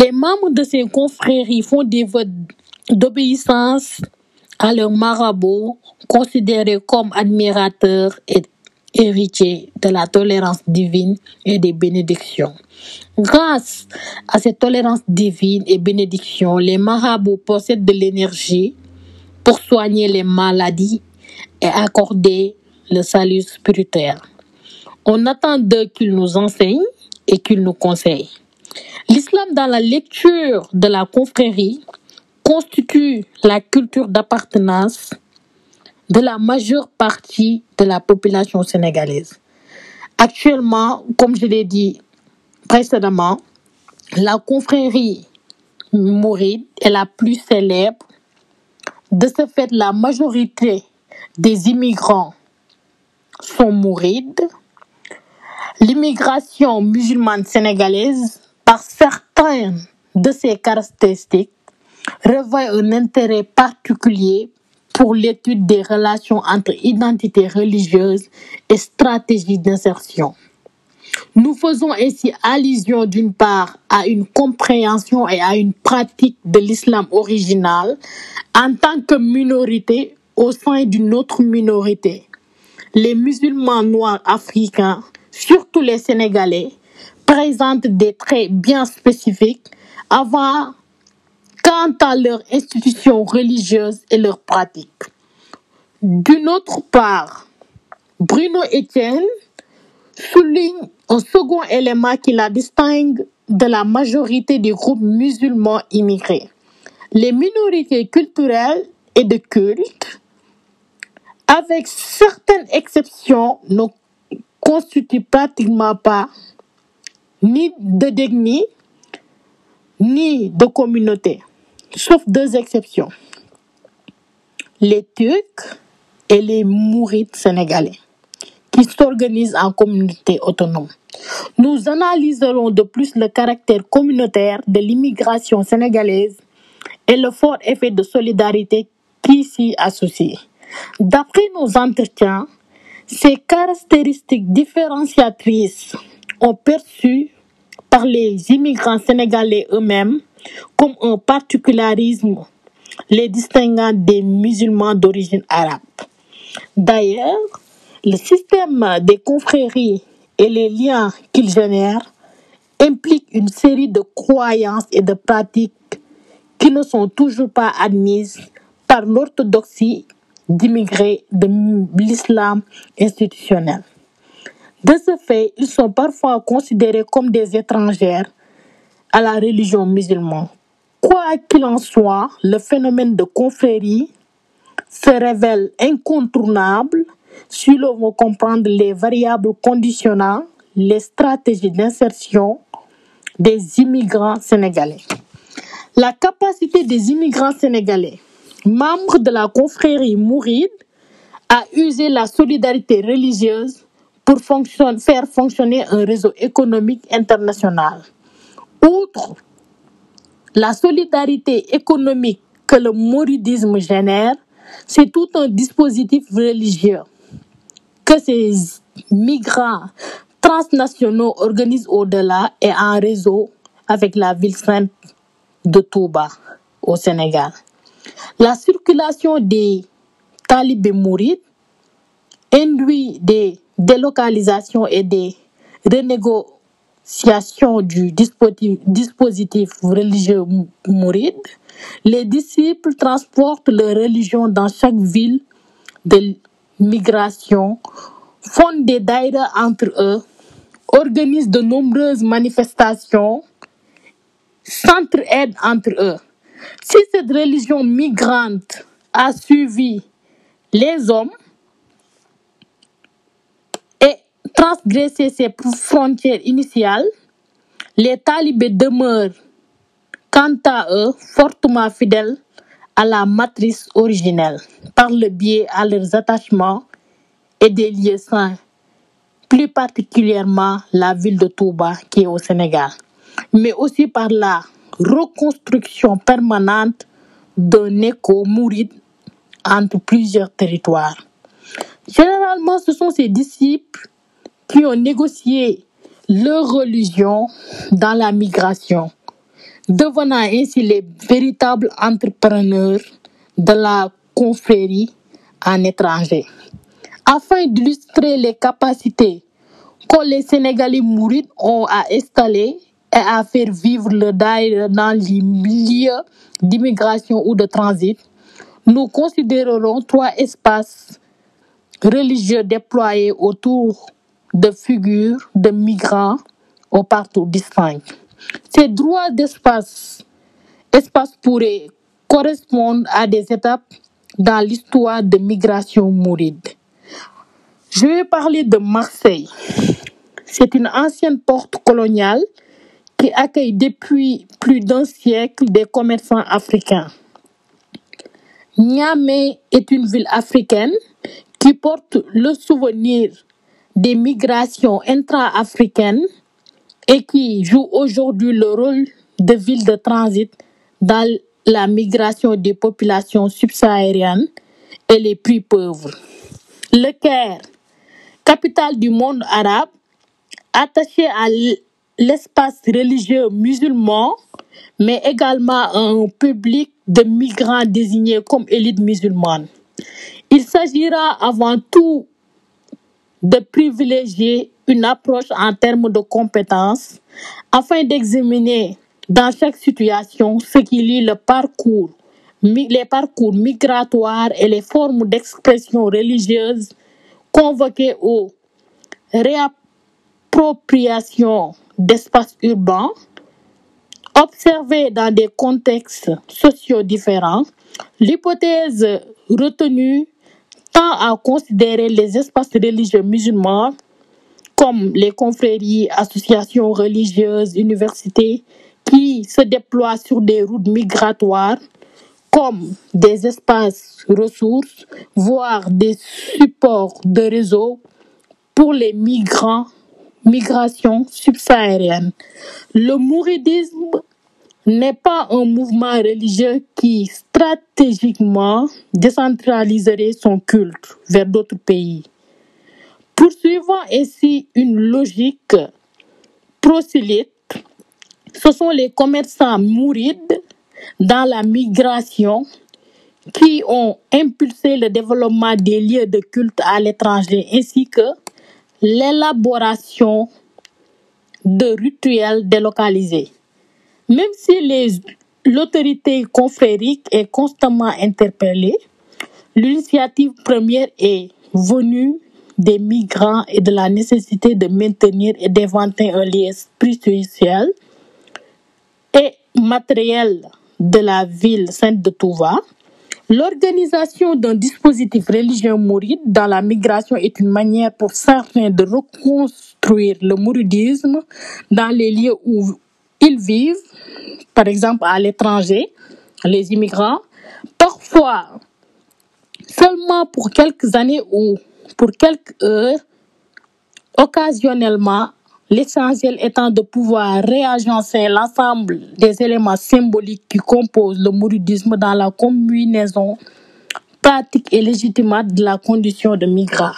Les membres de ces confréries font des votes d'obéissance à leurs marabouts, considérés comme admirateurs et héritiers de la tolérance divine et des bénédictions. Grâce à cette tolérance divine et bénédiction, les marabouts possèdent de l'énergie pour soigner les maladies et accorder le salut spirituel. On attend d'eux qu'ils nous enseignent et qu'ils nous conseillent. L'islam dans la lecture de la confrérie constitue la culture d'appartenance de la majeure partie de la population sénégalaise. Actuellement, comme je l'ai dit précédemment, la confrérie mouride est la plus célèbre. De ce fait, la majorité des immigrants sont mourides. L'immigration musulmane sénégalaise, par certaines de ses caractéristiques, revêt un intérêt particulier pour l'étude des relations entre identité religieuse et stratégie d'insertion. Nous faisons ainsi allusion d'une part à une compréhension et à une pratique de l'islam original en tant que minorité au sein d'une autre minorité. Les musulmans noirs africains, surtout les Sénégalais, présentent des traits bien spécifiques avant quant à leurs institutions religieuses et leurs pratiques. D'une autre part, Bruno Etienne souligne un second élément qui la distingue de la majorité des groupes musulmans immigrés. Les minorités culturelles et de culte, avec certaines exceptions, ne constituent pratiquement pas ni de d'ethnie ni de communauté sauf deux exceptions. Les Turcs et les Mourites sénégalais, qui s'organisent en communauté autonome. Nous analyserons de plus le caractère communautaire de l'immigration sénégalaise et le fort effet de solidarité qui s'y associe. D'après nos entretiens, ces caractéristiques différenciatrices ont perçu par les immigrants sénégalais eux-mêmes comme un particularisme les distinguant des musulmans d'origine arabe. D'ailleurs, le système des confréries et les liens qu'il génère impliquent une série de croyances et de pratiques qui ne sont toujours pas admises par l'orthodoxie d'immigrés de l'islam institutionnel. De ce fait, ils sont parfois considérés comme des étrangères à la religion musulmane. Quoi qu'il en soit, le phénomène de confrérie se révèle incontournable si l'on veut comprendre les variables conditionnant les stratégies d'insertion des immigrants sénégalais. La capacité des immigrants sénégalais, membres de la confrérie mouride, à user la solidarité religieuse pour faire fonctionner un réseau économique international. Outre la solidarité économique que le mouridisme génère, c'est tout un dispositif religieux que ces migrants transnationaux organisent au-delà et en réseau avec la ville sainte de Touba au Sénégal. La circulation des talibés mourides induit des délocalisations et des renégociations du dispositif, religieux mouride, les disciples transportent leur religion dans chaque ville de migration, font des daïras entre eux, organisent de nombreuses manifestations, s'entraident entre eux. Si cette religion migrante a suivi les hommes, transgresser ses frontières initiales, les talibés demeurent, quant à eux, fortement fidèles à la matrice originelle, par le biais à leurs attachements et des lieux saints, plus particulièrement la ville de Touba qui est au Sénégal, mais aussi par la reconstruction permanente d'un écho mouride entre plusieurs territoires. Généralement, ce sont ces disciples qui ont négocié leur religion dans la migration. devenant ainsi les véritables entrepreneurs de la confrérie en étranger. Afin d'illustrer les capacités que les Sénégalais mourides ont à installer et à faire vivre le daïra dans les milieux d'immigration ou de transit, nous considérerons trois espaces religieux déployés autour de figures de migrants au partout distincts. Ces droits d'espace espace pourraient correspondre à des étapes dans l'histoire de migration mouride. Je vais parler de Marseille. C'est une ancienne porte coloniale qui accueille depuis plus d'un siècle des commerçants africains. Niamey est une ville africaine qui porte le souvenir des migrations intra-africaines et qui joue aujourd'hui le rôle de ville de transit dans la migration des populations subsahariennes et les plus pauvres. Le Caire, capitale du monde arabe, attaché à l'espace religieux musulman, mais également à un public de migrants désignés comme élite musulmane. Il s'agira avant tout de privilégier une approche en termes de compétences afin d'examiner dans chaque situation ce qui lie le parcours, les parcours migratoires et les formes d'expression religieuse convoquées aux réappropriations d'espaces urbains, observées dans des contextes sociaux différents. L'hypothèse retenue à considérer les espaces religieux musulmans comme les confréries, associations religieuses, universités, qui se déploient sur des routes migratoires comme des espaces ressources, voire des supports de réseau pour les migrants, migrations subsahariennes. Le mouridisme n'est pas un mouvement religieux qui stratégiquement décentraliserait son culte vers d'autres pays. Poursuivant ainsi une logique prosélyte, ce sont les commerçants mourides dans la migration qui ont impulsé le développement des lieux de culte à l'étranger ainsi que l'élaboration de rituels délocalisés. Même si l'autorité confrérique est constamment interpellée, l'initiative première est venue des migrants et de la nécessité de maintenir et d'inventer un lien spirituel et matériel de la ville sainte de Touva. L'organisation d'un dispositif religieux mouride dans la migration est une manière pour certains de reconstruire le mouridisme dans les lieux où ils vivent, par exemple à l'étranger, les immigrants, parfois seulement pour quelques années ou pour quelques heures, occasionnellement, l'essentiel étant de pouvoir réagencer l'ensemble des éléments symboliques qui composent le mouridisme dans la combinaison pratique et légitimate de la condition de migrant.